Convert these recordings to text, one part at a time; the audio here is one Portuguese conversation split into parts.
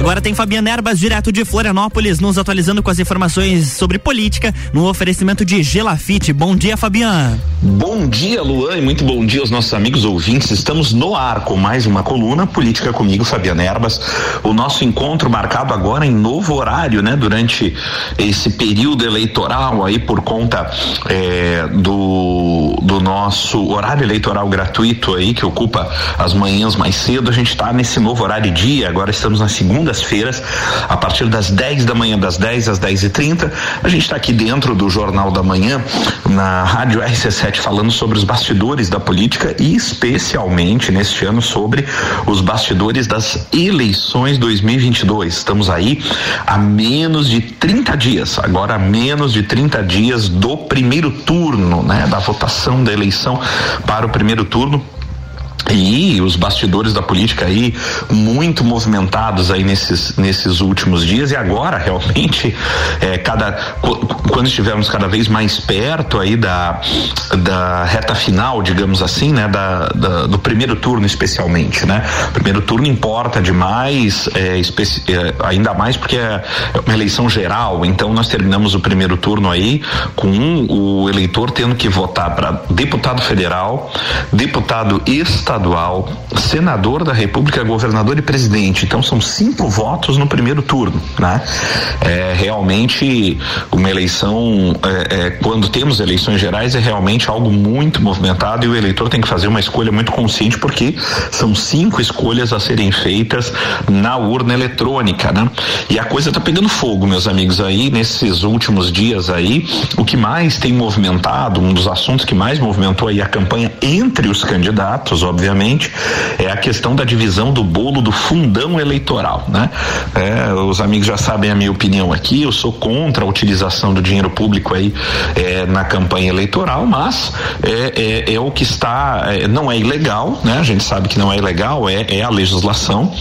Agora tem Fabiana Erbas, direto de Florianópolis, nos atualizando com as informações sobre política no oferecimento de Gelafite. Bom dia, Fabiana. Bom dia, Luan, e muito bom dia aos nossos amigos ouvintes. Estamos no ar com mais uma coluna Política comigo, Fabiana Erbas. O nosso encontro marcado agora em novo horário, né? Durante esse período eleitoral aí por conta é, do, do nosso horário eleitoral gratuito aí, que ocupa as manhãs mais cedo. A gente está nesse novo horário dia, agora estamos nas segundas-feiras, a partir das 10 da manhã, das 10 às 10 e 30 A gente está aqui dentro do Jornal da Manhã, na Rádio RC7, falando sobre os bastidores da política e especialmente neste ano sobre os bastidores das eleições 2022. Estamos aí a menos de 30 dias, agora a menos de 30 dias do primeiro turno, né, da votação da eleição para o primeiro turno e os bastidores da política aí muito movimentados aí nesses, nesses últimos dias. E agora realmente é, cada quando estivermos cada vez mais perto aí da, da reta final digamos assim né da, da do primeiro turno especialmente né? Primeiro turno importa demais é, é, ainda mais porque é uma eleição geral. Então nós terminamos o primeiro turno aí com o eleitor tendo que votar para deputado federal deputado estadual estadual, senador da República, governador e presidente. Então são cinco votos no primeiro turno, né? É realmente uma eleição, é, é, quando temos eleições gerais, é realmente algo muito movimentado e o eleitor tem que fazer uma escolha muito consciente porque são cinco escolhas a serem feitas na urna eletrônica, né? E a coisa tá pegando fogo, meus amigos, aí nesses últimos dias aí, o que mais tem movimentado, um dos assuntos que mais movimentou aí a campanha entre os candidatos, obviamente obviamente, é a questão da divisão do bolo do fundão eleitoral, né? É, os amigos já sabem a minha opinião aqui, eu sou contra a utilização do dinheiro público aí é, na campanha eleitoral, mas é, é, é o que está, é, não é ilegal, né? A gente sabe que não é ilegal, é, é a legislação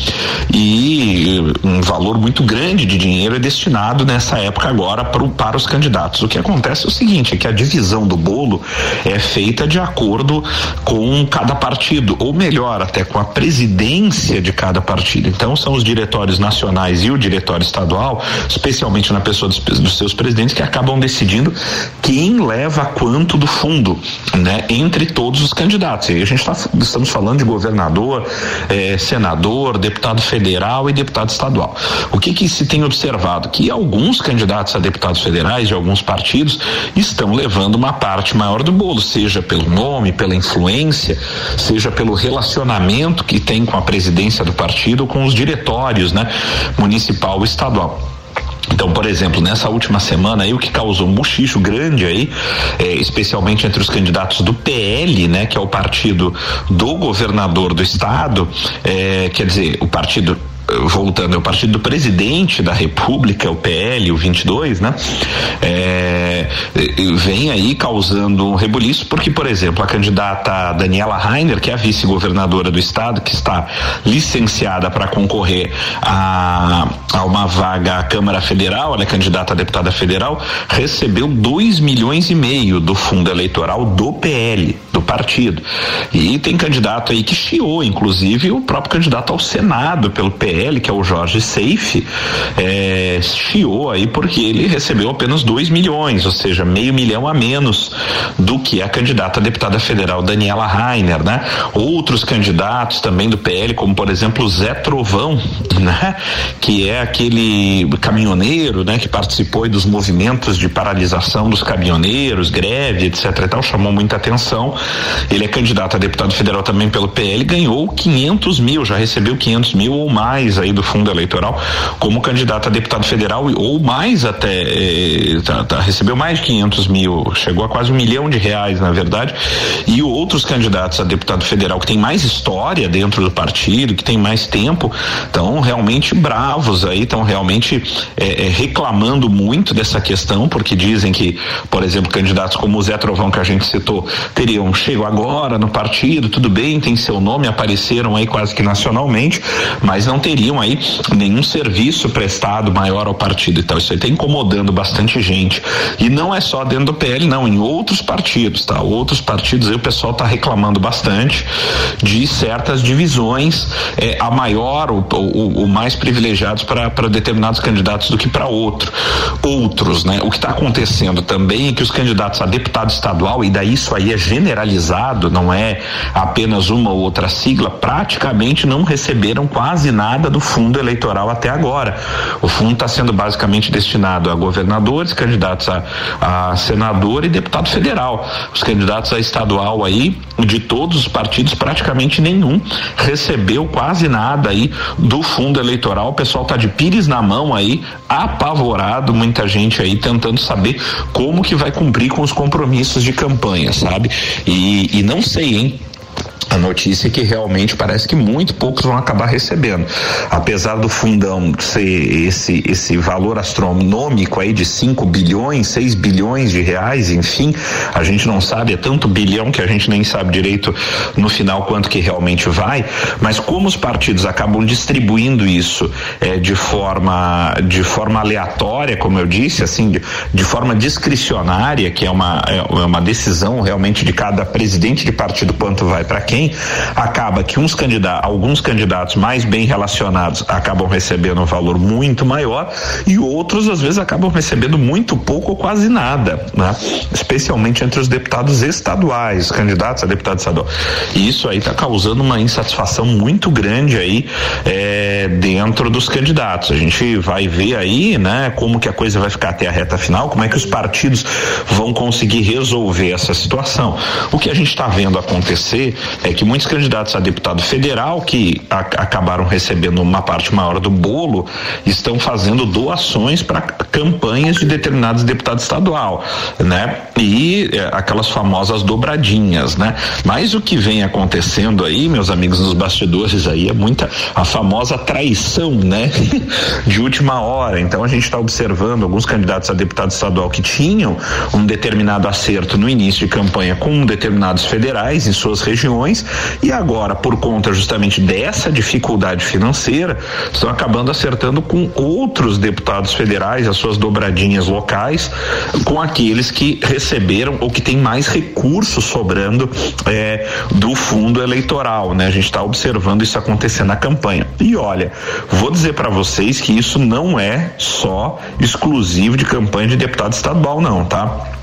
e um valor muito grande de dinheiro é destinado nessa época agora pro, para os candidatos. O que acontece é o seguinte, é que a divisão do bolo é feita de acordo com cada partido ou melhor, até com a presidência de cada partido. Então, são os diretórios nacionais e o diretório estadual, especialmente na pessoa dos, dos seus presidentes, que acabam decidindo quem leva quanto do fundo, né, entre todos os candidatos. E aí a gente tá, estamos falando de governador, eh, senador, deputado federal e deputado estadual. O que que se tem observado? Que alguns candidatos a deputados federais de alguns partidos estão levando uma parte maior do bolo, seja pelo nome, pela influência, seja pelo pelo relacionamento que tem com a presidência do partido, com os diretórios, né, municipal e estadual. Então, por exemplo, nessa última semana aí, o que causou um buchicho grande aí, é, especialmente entre os candidatos do PL, né, que é o partido do governador do estado, é, quer dizer, o partido voltando, é o partido do presidente da República, o PL, o 22, né? É, vem aí causando um rebuliço, porque, por exemplo, a candidata Daniela Rainer, que é a vice-governadora do estado, que está licenciada para concorrer a, a uma vaga à Câmara Federal, ela é candidata a deputada federal, recebeu 2 milhões e meio do fundo eleitoral do PL, do partido. E tem candidato aí que chiou, inclusive o próprio candidato ao Senado pelo PL que é o Jorge Seife, é, chiou aí porque ele recebeu apenas 2 milhões, ou seja, meio milhão a menos do que a candidata a deputada federal Daniela Rainer, né? Outros candidatos também do PL, como por exemplo Zé Trovão, né? Que é aquele caminhoneiro, né? Que participou dos movimentos de paralisação dos caminhoneiros, greve, etc e tal, chamou muita atenção. Ele é candidato a deputado federal também pelo PL, ganhou 500 mil, já recebeu 500 mil ou mais aí do fundo eleitoral como candidato a deputado federal ou mais até eh, tá, tá, recebeu mais de 500 mil chegou a quase um milhão de reais na verdade e outros candidatos a deputado federal que tem mais história dentro do partido que tem mais tempo estão realmente bravos aí estão realmente eh, eh, reclamando muito dessa questão porque dizem que por exemplo candidatos como o Zé Trovão que a gente citou teriam chego agora no partido tudo bem tem seu nome apareceram aí quase que nacionalmente mas não teriam aí nenhum serviço prestado maior ao partido e tal. Isso aí está incomodando bastante gente. E não é só dentro do PL, não, em outros partidos, tá? Outros partidos aí o pessoal está reclamando bastante de certas divisões. É, a maior, o, o, o, mais privilegiados para determinados candidatos do que para outro, outros, né? O que está acontecendo também é que os candidatos a deputado estadual, e daí isso aí é generalizado, não é apenas uma ou outra sigla, praticamente não receberam quase nada do fundo eleitoral até agora. O fundo está sendo basicamente destinado a governadores, candidatos a, a senador e deputado federal. Os candidatos a estadual aí, de todos os partidos, praticamente nenhum recebeu quase nada aí do fundo eleitoral. O pessoal tá de pires na mão aí, apavorado, muita gente aí tentando saber como que vai cumprir com os compromissos de campanha, sabe? E, e não sei, hein? A notícia é que realmente parece que muito poucos vão acabar recebendo. Apesar do fundão ser esse, esse valor astronômico aí de 5 bilhões, 6 bilhões de reais, enfim, a gente não sabe, é tanto bilhão que a gente nem sabe direito no final quanto que realmente vai, mas como os partidos acabam distribuindo isso é, de forma de forma aleatória, como eu disse, assim, de, de forma discricionária, que é uma, é uma decisão realmente de cada presidente de partido quanto vai para quem acaba que uns candidatos, alguns candidatos mais bem relacionados acabam recebendo um valor muito maior e outros às vezes acabam recebendo muito pouco ou quase nada, né? Especialmente entre os deputados estaduais, candidatos a deputado estadual. E isso aí está causando uma insatisfação muito grande aí é, dentro dos candidatos. A gente vai ver aí, né, como que a coisa vai ficar até a reta final, como é que os partidos vão conseguir resolver essa situação. O que a gente está vendo acontecer é que muitos candidatos a deputado federal que a, acabaram recebendo uma parte maior do bolo estão fazendo doações para campanhas de determinados deputados estadual, né? E é, aquelas famosas dobradinhas, né? Mas o que vem acontecendo aí, meus amigos nos bastidores aí é muita a famosa traição, né? de última hora. Então a gente está observando alguns candidatos a deputado estadual que tinham um determinado acerto no início de campanha com determinados federais em suas regiões e agora, por conta justamente dessa dificuldade financeira, estão acabando acertando com outros deputados federais as suas dobradinhas locais, com aqueles que receberam ou que têm mais recursos sobrando é, do fundo eleitoral, né? A gente está observando isso acontecer na campanha. E olha, vou dizer para vocês que isso não é só exclusivo de campanha de deputado estadual, não, tá?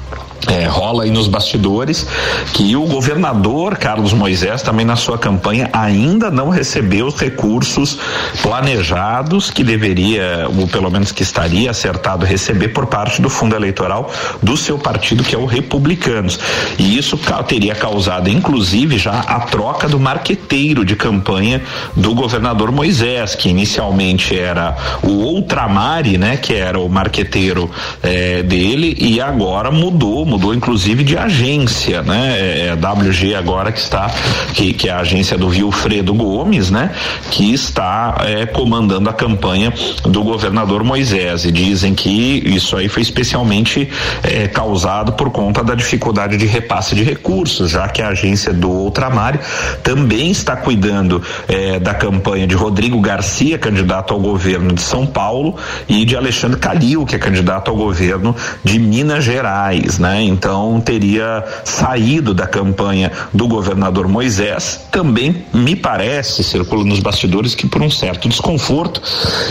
É, rola aí nos bastidores que o governador Carlos Moisés também na sua campanha ainda não recebeu os recursos planejados que deveria, ou pelo menos que estaria acertado receber por parte do fundo eleitoral do seu partido, que é o Republicanos. E isso teria causado, inclusive, já a troca do marqueteiro de campanha do governador Moisés, que inicialmente era o Outramari, né, que era o marqueteiro eh, dele, e agora mudou mudou inclusive de agência, né? É, é a WG agora que está, que, que é a agência do Vilfredo Gomes, né? Que está é, comandando a campanha do governador Moisés e dizem que isso aí foi especialmente é, causado por conta da dificuldade de repasse de recursos, já que a agência do Ultramar também está cuidando é, da campanha de Rodrigo Garcia, candidato ao governo de São Paulo, e de Alexandre Calil, que é candidato ao governo de Minas Gerais, né? Então teria saído da campanha do governador Moisés. Também me parece, circula nos bastidores, que por um certo desconforto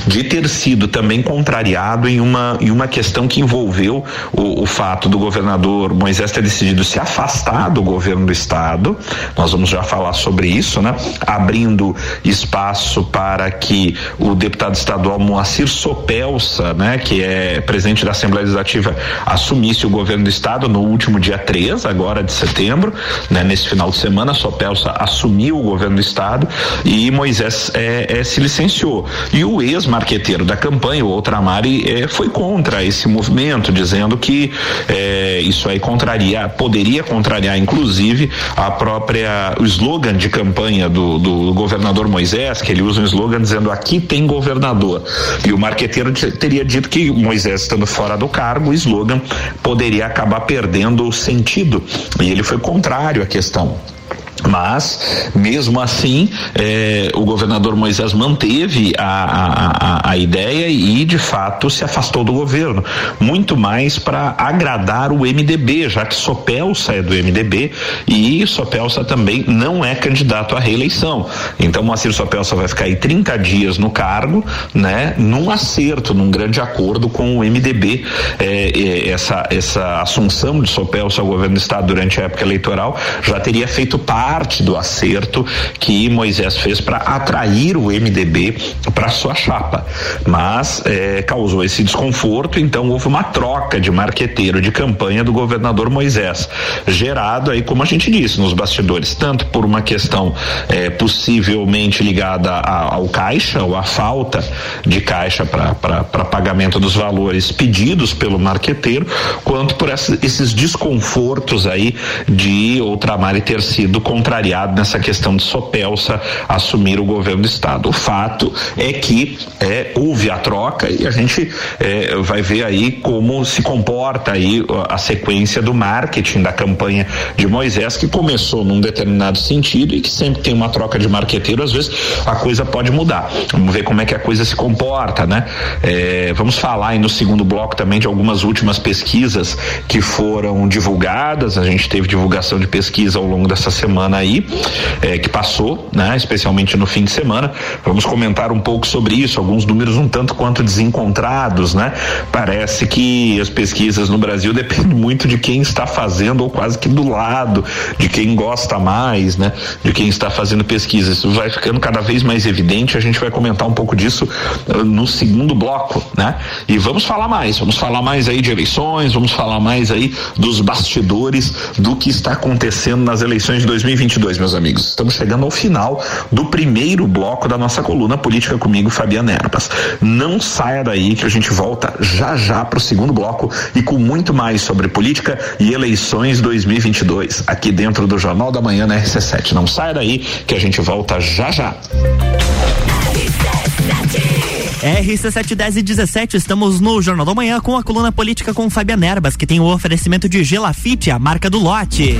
de ter sido também contrariado em uma, em uma questão que envolveu o, o fato do governador Moisés ter decidido se afastar do governo do estado. Nós vamos já falar sobre isso, né? Abrindo espaço para que o deputado estadual Moacir Sopelsa, né, que é presidente da Assembleia Legislativa, assumisse o governo do estado No último dia 3, agora de setembro, né, nesse final de semana, a Sopelsa assumiu o governo do Estado e Moisés é, é, se licenciou. E o ex-marqueteiro da campanha, o Outramari, é, foi contra esse movimento, dizendo que é, isso aí contraria, poderia contrariar, inclusive, a própria, o slogan de campanha do, do governador Moisés, que ele usa um slogan dizendo aqui tem governador. E o marqueteiro teria dito que Moisés estando fora do cargo, o slogan poderia acabar perdendo o sentido. E ele foi contrário à questão Mas, mesmo assim, eh, o governador Moisés manteve a, a, a, a, ideia e, de fato, se afastou do governo. Muito mais para agradar o MDB, já que Sopelsa é do MDB e Sopelsa também não é candidato à reeleição. Então, Moacir Sopelsa vai ficar aí 30 dias no cargo, né, num acerto, num grande acordo com o MDB. Eh, eh, essa, essa assunção de Sopelsa ao governo do Estado durante a época eleitoral já teria feito parte parte do acerto que Moisés fez para atrair o MDB para sua chapa, mas é, causou esse desconforto, então houve uma troca de marqueteiro de campanha do governador Moisés, gerado aí, como a gente disse, nos bastidores, tanto por uma questão é, possivelmente ligada a, ao caixa ou à falta de caixa para pagamento dos valores pedidos pelo marqueteiro, quanto por essa, esses desconfortos aí de Outramar ter sido contrariado nessa questão de Sopelsa assumir o governo do estado. O fato é que é, houve a troca e a gente é, vai ver aí como se comporta aí a sequência do marketing da campanha de Moisés que começou num determinado sentido e que sempre tem uma troca de marqueteiro, às vezes a coisa pode mudar. Vamos ver como é que a coisa se comporta, né? É, vamos falar aí no segundo bloco também de algumas últimas pesquisas que foram divulgadas. A gente teve divulgação de pesquisa ao longo dessa semana semana aí, é, que passou, né? Especialmente no fim de semana. Vamos comentar um pouco sobre isso, alguns números um tanto quanto desencontrados, né? Parece que as pesquisas no Brasil dependem muito de quem está fazendo ou quase que do lado, de quem gosta mais, né? De quem está fazendo pesquisa. Isso vai ficando cada vez mais evidente, a gente vai comentar um pouco disso uh, no segundo bloco, né? E vamos falar mais, vamos falar mais aí de eleições, vamos falar mais aí dos bastidores do que está acontecendo nas eleições de 2020 2022, meus amigos. Estamos chegando ao final do primeiro bloco da nossa coluna Política comigo, Fabiana Erbas. Não saia daí que a gente volta já já para o segundo bloco e com muito mais sobre política e eleições 2022 aqui dentro do Jornal da Manhã na RC7. Não saia daí que a gente volta já já. RC710 e 17, estamos no Jornal da Manhã com a coluna política com Fabiana Erbas, que tem o oferecimento de Gelafite, a marca do lote.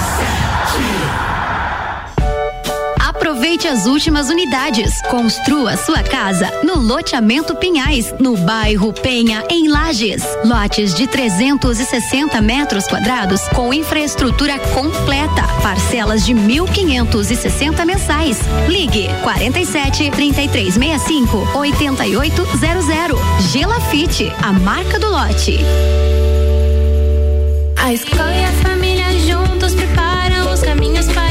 Aproveite as últimas unidades. Construa sua casa no loteamento Pinhais, no bairro Penha, em Lages. Lotes de 360 metros quadrados com infraestrutura completa. Parcelas de 1.560 mensais. Ligue 47 3365 8800. Gelafite, a marca do lote. A escola e a família juntos preparam os caminhos para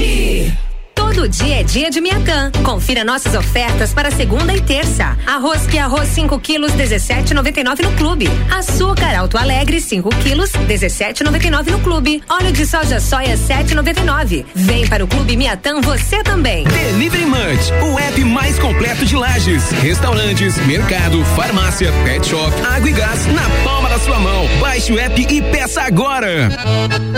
RC7 Todo dia é dia de Miatã. Confira nossas ofertas para segunda e terça. Arroz que arroz 5 quilos 17,99 no clube. Açúcar Alto Alegre 5 quilos 17,99 no clube. Óleo de soja soia 7,99. Vem para o clube Miatã você também. Delivery Munch, o app mais completo de lajes, restaurantes, mercado, farmácia, pet shop, água e gás na palma da sua mão. Baixe o app e peça agora.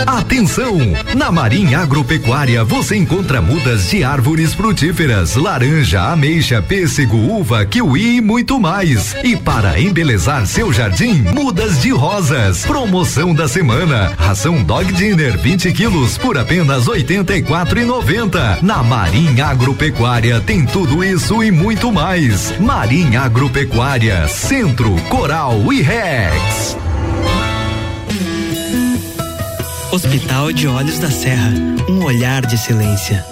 Atenção! Na Marinha Agropecuária você encontra mudas mudas de árvores frutíferas, laranja, ameixa, pêssego, uva, kiwi e muito mais. E para embelezar seu jardim, mudas de rosas. Promoção da semana. Ração Dog Dinner 20 quilos por apenas R$ 84,90. Na Marinha Agropecuária tem tudo isso e muito mais. Marinha Agropecuária, Centro, Coral e Rex. Hospital de Olhos da Serra, um olhar de excelência.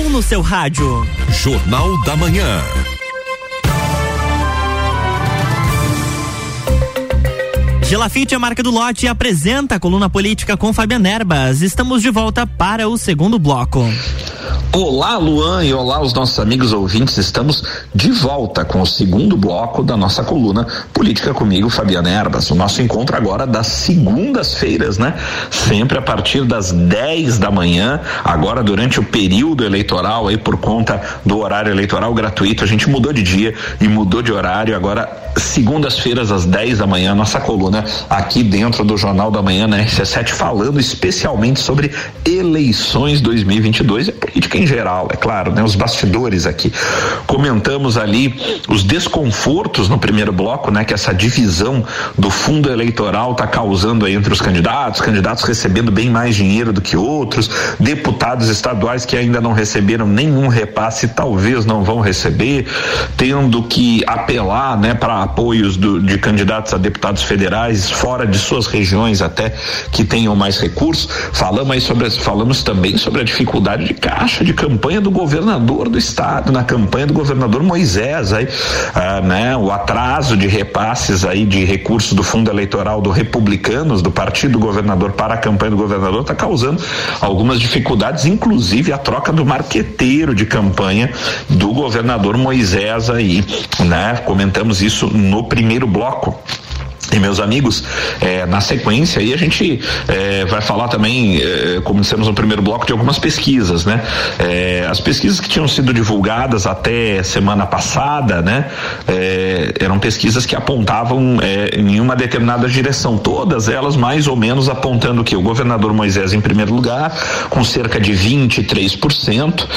um no seu rádio. Jornal da Manhã. Gelafite, a marca do lote, apresenta a coluna política com Fabiana Erbas. Estamos de volta para o segundo bloco. Olá, Luan, e olá, os nossos amigos ouvintes. Estamos de volta com o segundo bloco da nossa coluna Política comigo, Fabiana Erbas. O nosso encontro agora das segundas-feiras, né? Sempre a partir das 10 da manhã, agora durante o período eleitoral, aí por conta do horário eleitoral gratuito, a gente mudou de dia e mudou de horário. Agora, segundas-feiras, às 10 da manhã, nossa coluna aqui dentro do Jornal da Manhã, na RC7, falando especialmente sobre eleições 2022 e política em geral, é claro, né? Os bastidores aqui. Comentamos ali os desconfortos no primeiro bloco, né? Que essa divisão do fundo eleitoral está causando aí entre os candidatos, candidatos recebendo bem mais dinheiro do que outros, deputados estaduais que ainda não receberam nenhum repasse, talvez não vão receber, tendo que apelar, né? Para apoios do, de candidatos a deputados federais fora de suas regiões até que tenham mais recursos. Falamos aí sobre, falamos também sobre a dificuldade de caixa de campanha do governador do estado, na campanha do governador Moisés, aí, ah, né, o atraso de repasses aí de recursos do fundo eleitoral do Republicanos, do partido do governador para a campanha do governador, está causando algumas dificuldades, inclusive a troca do marqueteiro de campanha do governador Moisés aí, né? Comentamos isso no primeiro bloco. E meus amigos, é, na sequência aí a gente é, vai falar também, é, como dissemos no primeiro bloco, de algumas pesquisas, né? É, as pesquisas que tinham sido divulgadas até semana passada, né? É, eram pesquisas que apontavam é, em uma determinada direção, todas elas mais ou menos apontando que o governador Moisés em primeiro lugar, com cerca de 23%,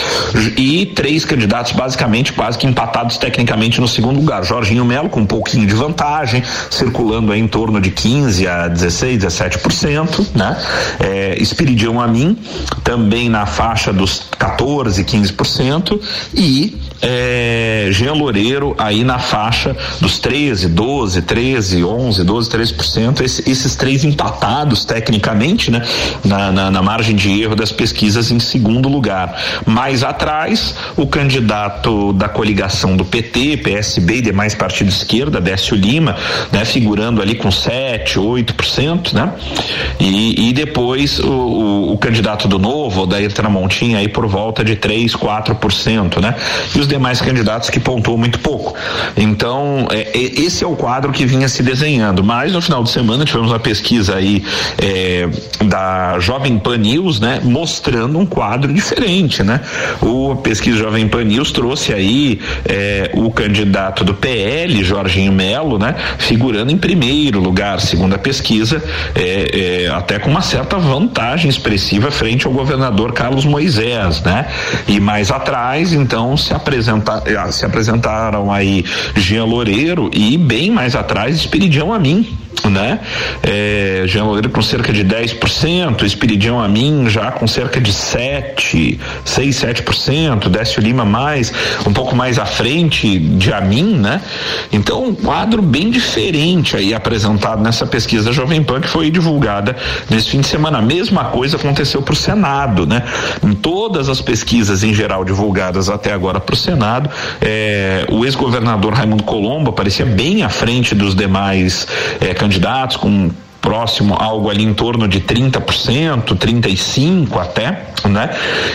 e três candidatos basicamente quase que empatados tecnicamente no segundo lugar. Jorginho Melo com um pouquinho de vantagem, circulando oscilando em torno de 15 a 16, 17%, né? É, Espiridião Amin também na faixa dos 14, 15% e é, Jean Loureiro aí na faixa dos 13, 12, 13, 11, 12, 13%, esse, esses três empatados tecnicamente, né, na, na, na, margem de erro das pesquisas em segundo lugar. Mais atrás, o candidato da coligação do PT, PSB e demais partidos de esquerda, Décio Lima, né, figurando ali com 7, 8%, né? E, e depois o, o, o, candidato do Novo, da Tramontinha aí por volta de 3, 4%, né? E os demais candidatos que pontuam muito pouco. Então, é, é, esse é o quadro que vinha se desenhando. Mas no final de semana tivemos uma pesquisa aí é, da Jovem Pan News, né, mostrando um quadro diferente, né? O pesquisa Jovem Pan News trouxe aí é, o candidato do PL, Jorginho Melo, né, figurando em primeiro lugar, segundo a pesquisa, é, é, até com uma certa vantagem expressiva frente ao governador Carlos Moisés, né? E mais atrás, então, se, apresenta, se apresentaram aí Jean Loureiro e bem mais atrás Espiridião Amin, né? É, Jean Loureiro com cerca de 10%, Espiridião Amin já com cerca de 7, 6, 7%, Décio Lima mais, um pouco mais à frente de Amin, né? Então, um quadro bem diferente aí apresentado nessa pesquisa Jovem Pan que foi divulgada nesse fim de semana. A mesma coisa aconteceu para o Senado, né? Em todas as pesquisas em geral divulgadas até agora para o Senado, é, o ex-governador Raimundo Colombo aparecia bem à frente dos demais é, candidatos, com próximo, algo ali em torno de 30%, 35% até, né?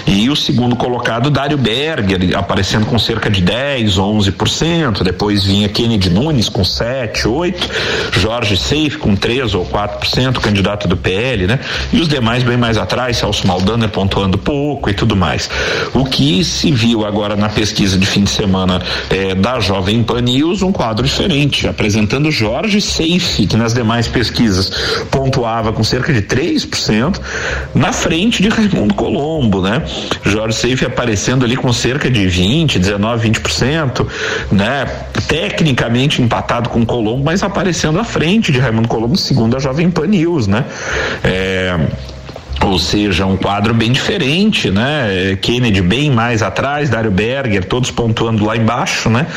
E o segundo colocado, Dário Berger, aparecendo com cerca de 10, 11%, depois vinha Kennedy Nunes com 7, 8, Jorge Seif com 3 ou 4%, candidato do PL, né? E os demais bem mais atrás, Celso Maldaner pontuando pouco e tudo mais. O que se viu agora na pesquisa de fim de semana eh, da Jovem Pan News, um quadro diferente, apresentando Jorge Seif, que nas demais pesquisas pontuava com cerca de 3%, na frente de Raimundo Colombo, né? Jorge Seife aparecendo ali com cerca de 20, 19, 20%, né? Tecnicamente empatado com Colombo, mas aparecendo à frente de Raimundo Colombo, segundo a Jovem Pan News, né? É ou seja, um quadro bem diferente, né? Kennedy bem mais atrás, Dário Berger, todos pontuando lá embaixo, né?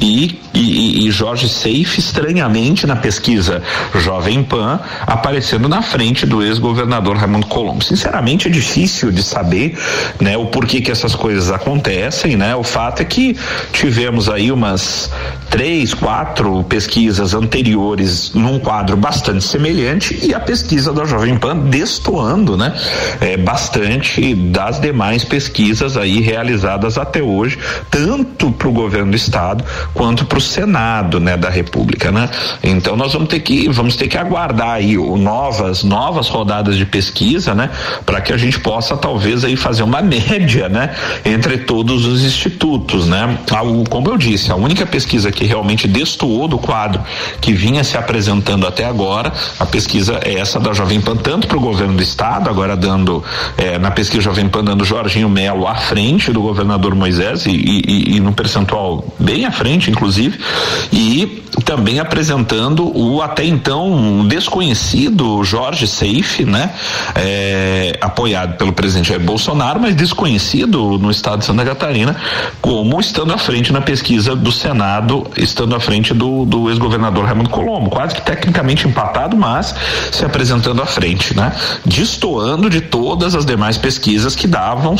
E, e, e Jorge Seife, estranhamente, na pesquisa Jovem Pan, aparecendo na frente do ex-governador Raimundo Colombo. Sinceramente, é difícil de saber, né? O porquê que essas coisas acontecem, né? O fato é que tivemos aí umas três, quatro pesquisas anteriores num quadro bastante semelhante e a pesquisa da Jovem Pan destoando, É, bastante das demais pesquisas aí realizadas até hoje, tanto para o governo do estado quanto para o Senado, né, da República, né? Então nós vamos ter que vamos ter que aguardar aí o, novas novas rodadas de pesquisa, né, para que a gente possa talvez aí fazer uma média, né, entre todos os institutos, né? Como eu disse, a única pesquisa que realmente destoou do quadro que vinha se apresentando até agora, a pesquisa é essa da Jovem Pan tanto para o governo do estado agora dando, é, na pesquisa Jovem Pan, dando Jorginho Melo à frente do governador Moisés e, e, e num percentual bem à frente, inclusive, e também apresentando o até então desconhecido Jorge Seife, né? É, apoiado pelo presidente Jair Bolsonaro, mas desconhecido no estado de Santa Catarina, como estando à frente na pesquisa do Senado, estando à frente do, do ex-governador Raimundo Colombo, quase que tecnicamente empatado, mas se apresentando à frente, né? Destoando de todas as demais pesquisas que davam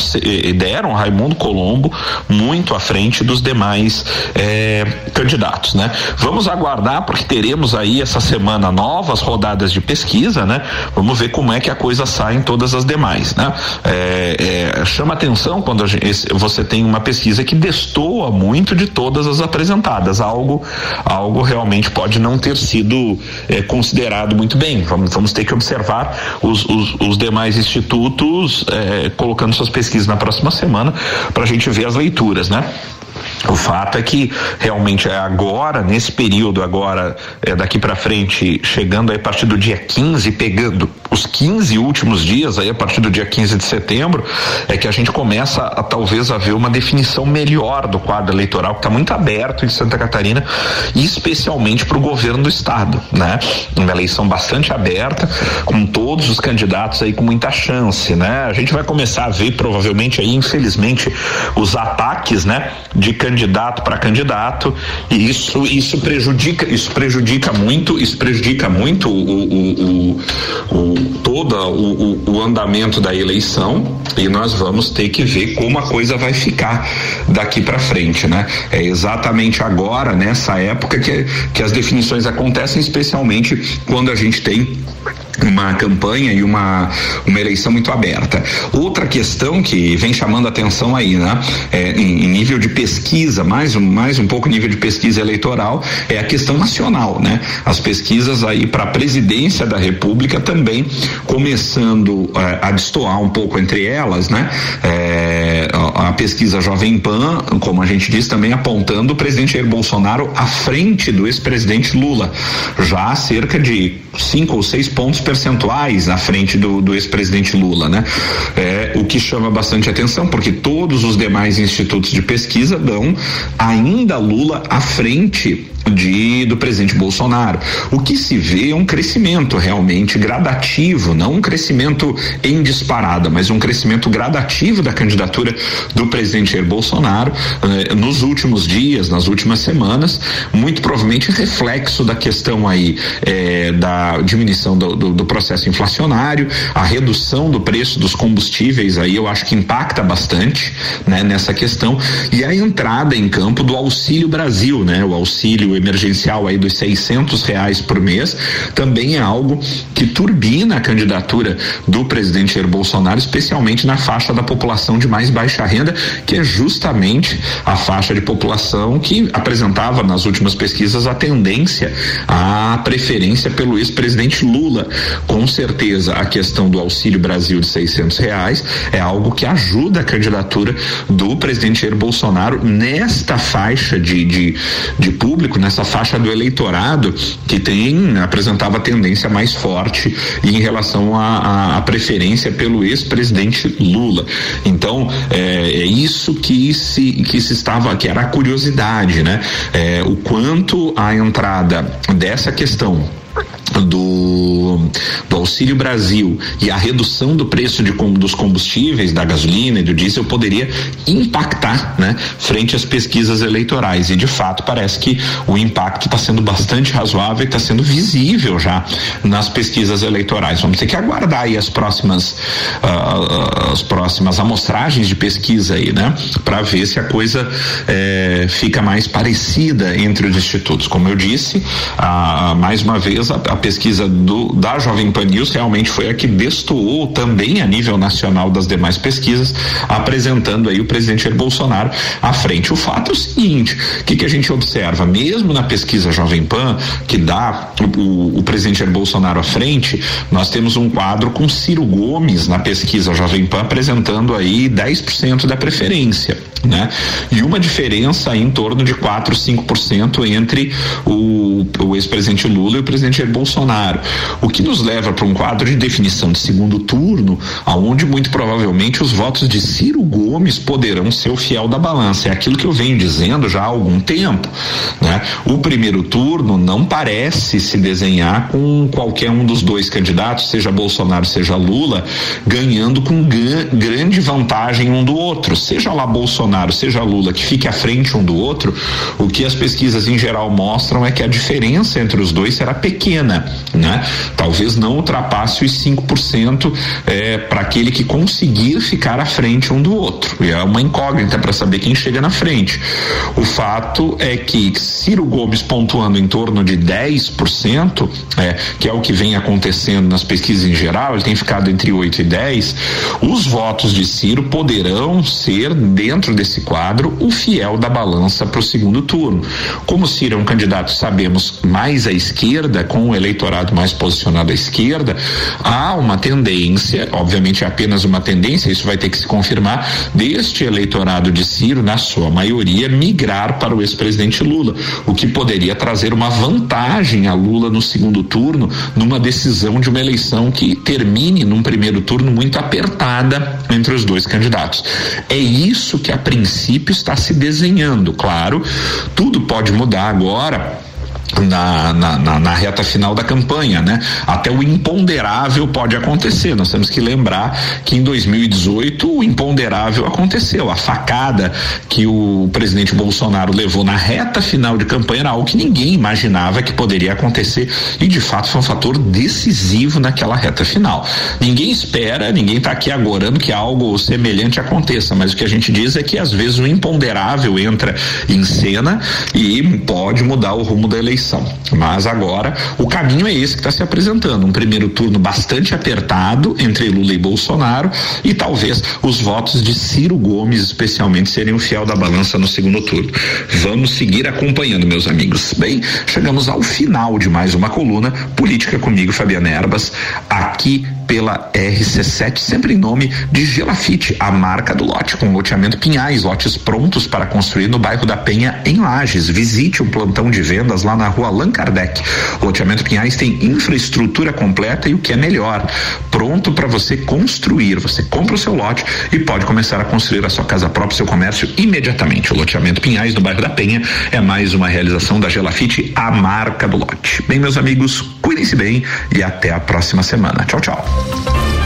deram Raimundo Colombo muito à frente dos demais eh, candidatos, né? Vamos aguardar porque teremos aí essa semana novas rodadas de pesquisa, né? Vamos ver como é que a coisa sai em todas as demais, né? É, é, chama atenção quando gente, você tem uma pesquisa que destoa muito de todas as apresentadas, algo, algo realmente pode não ter sido é, considerado muito bem. Vamos, vamos ter que observar os, os, os demais demais institutos é, colocando suas pesquisas na próxima semana para a gente ver as leituras, né? O fato é que realmente é agora, nesse período agora, é daqui para frente, chegando aí a partir do dia 15, pegando os 15 últimos dias, aí a partir do dia 15 de setembro, é que a gente começa a talvez a ver uma definição melhor do quadro eleitoral, que está muito aberto em Santa Catarina, especialmente para o governo do estado, né? Uma eleição bastante aberta, com todos os candidatos aí com muita chance, né? A gente vai começar a ver provavelmente aí, infelizmente, os ataques, né? De candidato para candidato e isso isso prejudica isso prejudica muito isso prejudica muito o, o, o, o todo o, o, andamento da eleição e nós vamos ter que ver como a coisa vai ficar daqui para frente, né? É exatamente agora, nessa época, que, que as definições acontecem, especialmente quando a gente tem uma campanha e uma, uma eleição muito aberta. Outra questão que vem chamando atenção aí, né? É, em, em, nível de pesquisa, mais um, mais um pouco nível de pesquisa eleitoral, é a questão nacional, né? As pesquisas aí para a presidência da República também começando é, a destoar um pouco entre elas, né? É, a, pesquisa Jovem Pan, como a gente diz, também apontando o presidente Jair Bolsonaro à frente do ex-presidente Lula, já cerca de cinco ou seis pontos percentuais à frente do, do ex-presidente Lula, né? É, o que chama bastante atenção, porque todos os demais institutos de pesquisa dão ainda Lula à frente de do presidente Bolsonaro. O que se vê é um crescimento realmente gradativo, não um crescimento em disparada, mas um crescimento gradativo da candidatura do presidente Jair Bolsonaro eh, nos últimos dias, nas últimas semanas, muito provavelmente reflexo da questão aí eh, da diminuição do, do, do, processo inflacionário, a redução do preço dos combustíveis aí eu acho que impacta bastante, né, nessa questão. E a entrada em campo do Auxílio Brasil, né, o auxílio emergencial aí dos 600 reais por mês também é algo que turbina a candidatura do presidente Jair Bolsonaro, especialmente na faixa da população de mais baixa renda, que é justamente a faixa de população que apresentava nas últimas pesquisas a tendência à preferência pelo ex-presidente Lula. Com certeza, a questão do Auxílio Brasil de 600 reais é algo que ajuda a candidatura do presidente Jair Bolsonaro nesta faixa de, de, de público, nessa faixa do eleitorado que tem apresentava tendência mais forte em relação à preferência pelo ex-presidente Lula. Então é, é, isso que se que se estava que era a curiosidade, né? É, o quanto a entrada dessa questão do, do Auxílio Brasil e a redução do preço de, dos combustíveis, da gasolina e do diesel poderia impactar, né, frente às pesquisas eleitorais. E de fato parece que o impacto está sendo bastante razoável e está sendo visível já nas pesquisas eleitorais. Vamos ter que aguardar aí as próximas uh, as próximas amostragens de pesquisa aí, né, para ver se a coisa eh, fica mais parecida entre os institutos. Como eu disse, uh, mais uma vez a, pesquisa do, da Jovem Pan News realmente foi a que destoou também a nível nacional das demais pesquisas, apresentando aí o presidente Jair Bolsonaro à frente. O fato é o seguinte: o que, que a gente observa? Mesmo na pesquisa Jovem Pan, que dá o, o, o presidente Jair Bolsonaro à frente, nós temos um quadro com Ciro Gomes na pesquisa Jovem Pan apresentando aí 10% da preferência né? E uma diferença em torno de 4, 5% entre o, o ex-presidente Lula e o presidente Jair Bolsonaro. O que nos leva para um quadro de definição de segundo turno, aonde muito provavelmente os votos de Ciro Gomes poderão ser o fiel da balança. É aquilo que eu venho dizendo já há algum tempo, né? O primeiro turno não parece se desenhar com qualquer um dos dois candidatos, seja Bolsonaro, seja Lula, ganhando com grande vantagem um do outro, seja lá Bolsonaro seja Lula, que fique à frente um do outro, o que as pesquisas em geral mostram é que a diferença entre os dois será pequena, né? Talvez não ultrapasse os 5% é, para aquele que conseguir ficar à frente um do outro. E é uma incógnita para saber quem chega na frente. O fato é que Ciro Gomes pontuando em torno de 10%, é, que é o que vem acontecendo nas pesquisas em geral, ele tem ficado entre 8 e 10, os votos de Ciro poderão ser dentro desse quadro o fiel da balança para o segundo turno. Como Ciro é um candidato, sabemos, mais à esquerda, com o eleitorado mais posicionado à esquerda, há uma tendência, obviamente é apenas uma tendência, isso vai ter que se confirmar, deste eleitorado de Ciro, na sua maioria, migrar para o ex-presidente Lula, o que poderia trazer uma vantagem a Lula no segundo turno, numa decisão de uma eleição que termine num primeiro turno muito apertada entre os dois candidatos. É isso que a princípio está se desenhando. Claro, tudo pode mudar agora na, na, na, na, reta final da campanha, né? Até o imponderável pode acontecer. Nós temos que lembrar que em 2018 o imponderável aconteceu. A facada que o presidente Bolsonaro levou na reta final de campanha era algo que ninguém imaginava que poderia acontecer e de fato foi um fator decisivo naquela reta final. Ninguém espera, ninguém está aqui agorando que algo semelhante aconteça, mas o que a gente diz é que às vezes o imponderável entra em cena e pode mudar o rumo da eleição eleição. Mas agora o caminho é esse que está se apresentando: um primeiro turno bastante apertado entre Lula e Bolsonaro e talvez os votos de Ciro Gomes, especialmente, serem o fiel da balança no segundo turno. Vamos seguir acompanhando, meus amigos. Bem, chegamos ao final de mais uma coluna Política comigo, Fabiana Erbas, aqui pela RC7, sempre em nome de Gelafite, a marca do lote, com loteamento Pinhais, lotes prontos para construir no bairro da Penha, em Lages. Visite o plantão de vendas lá na rua Allan Kardec. O loteamento Pinhais tem infraestrutura completa e o que é melhor, pronto para você construir. Você compra o seu lote e pode começar a construir a sua casa própria, seu comércio imediatamente. O loteamento Pinhais, no bairro da Penha, é mais uma realização da Gelafite, a marca do lote. Bem, meus amigos, cuidem-se bem e até a próxima semana. Tchau, tchau.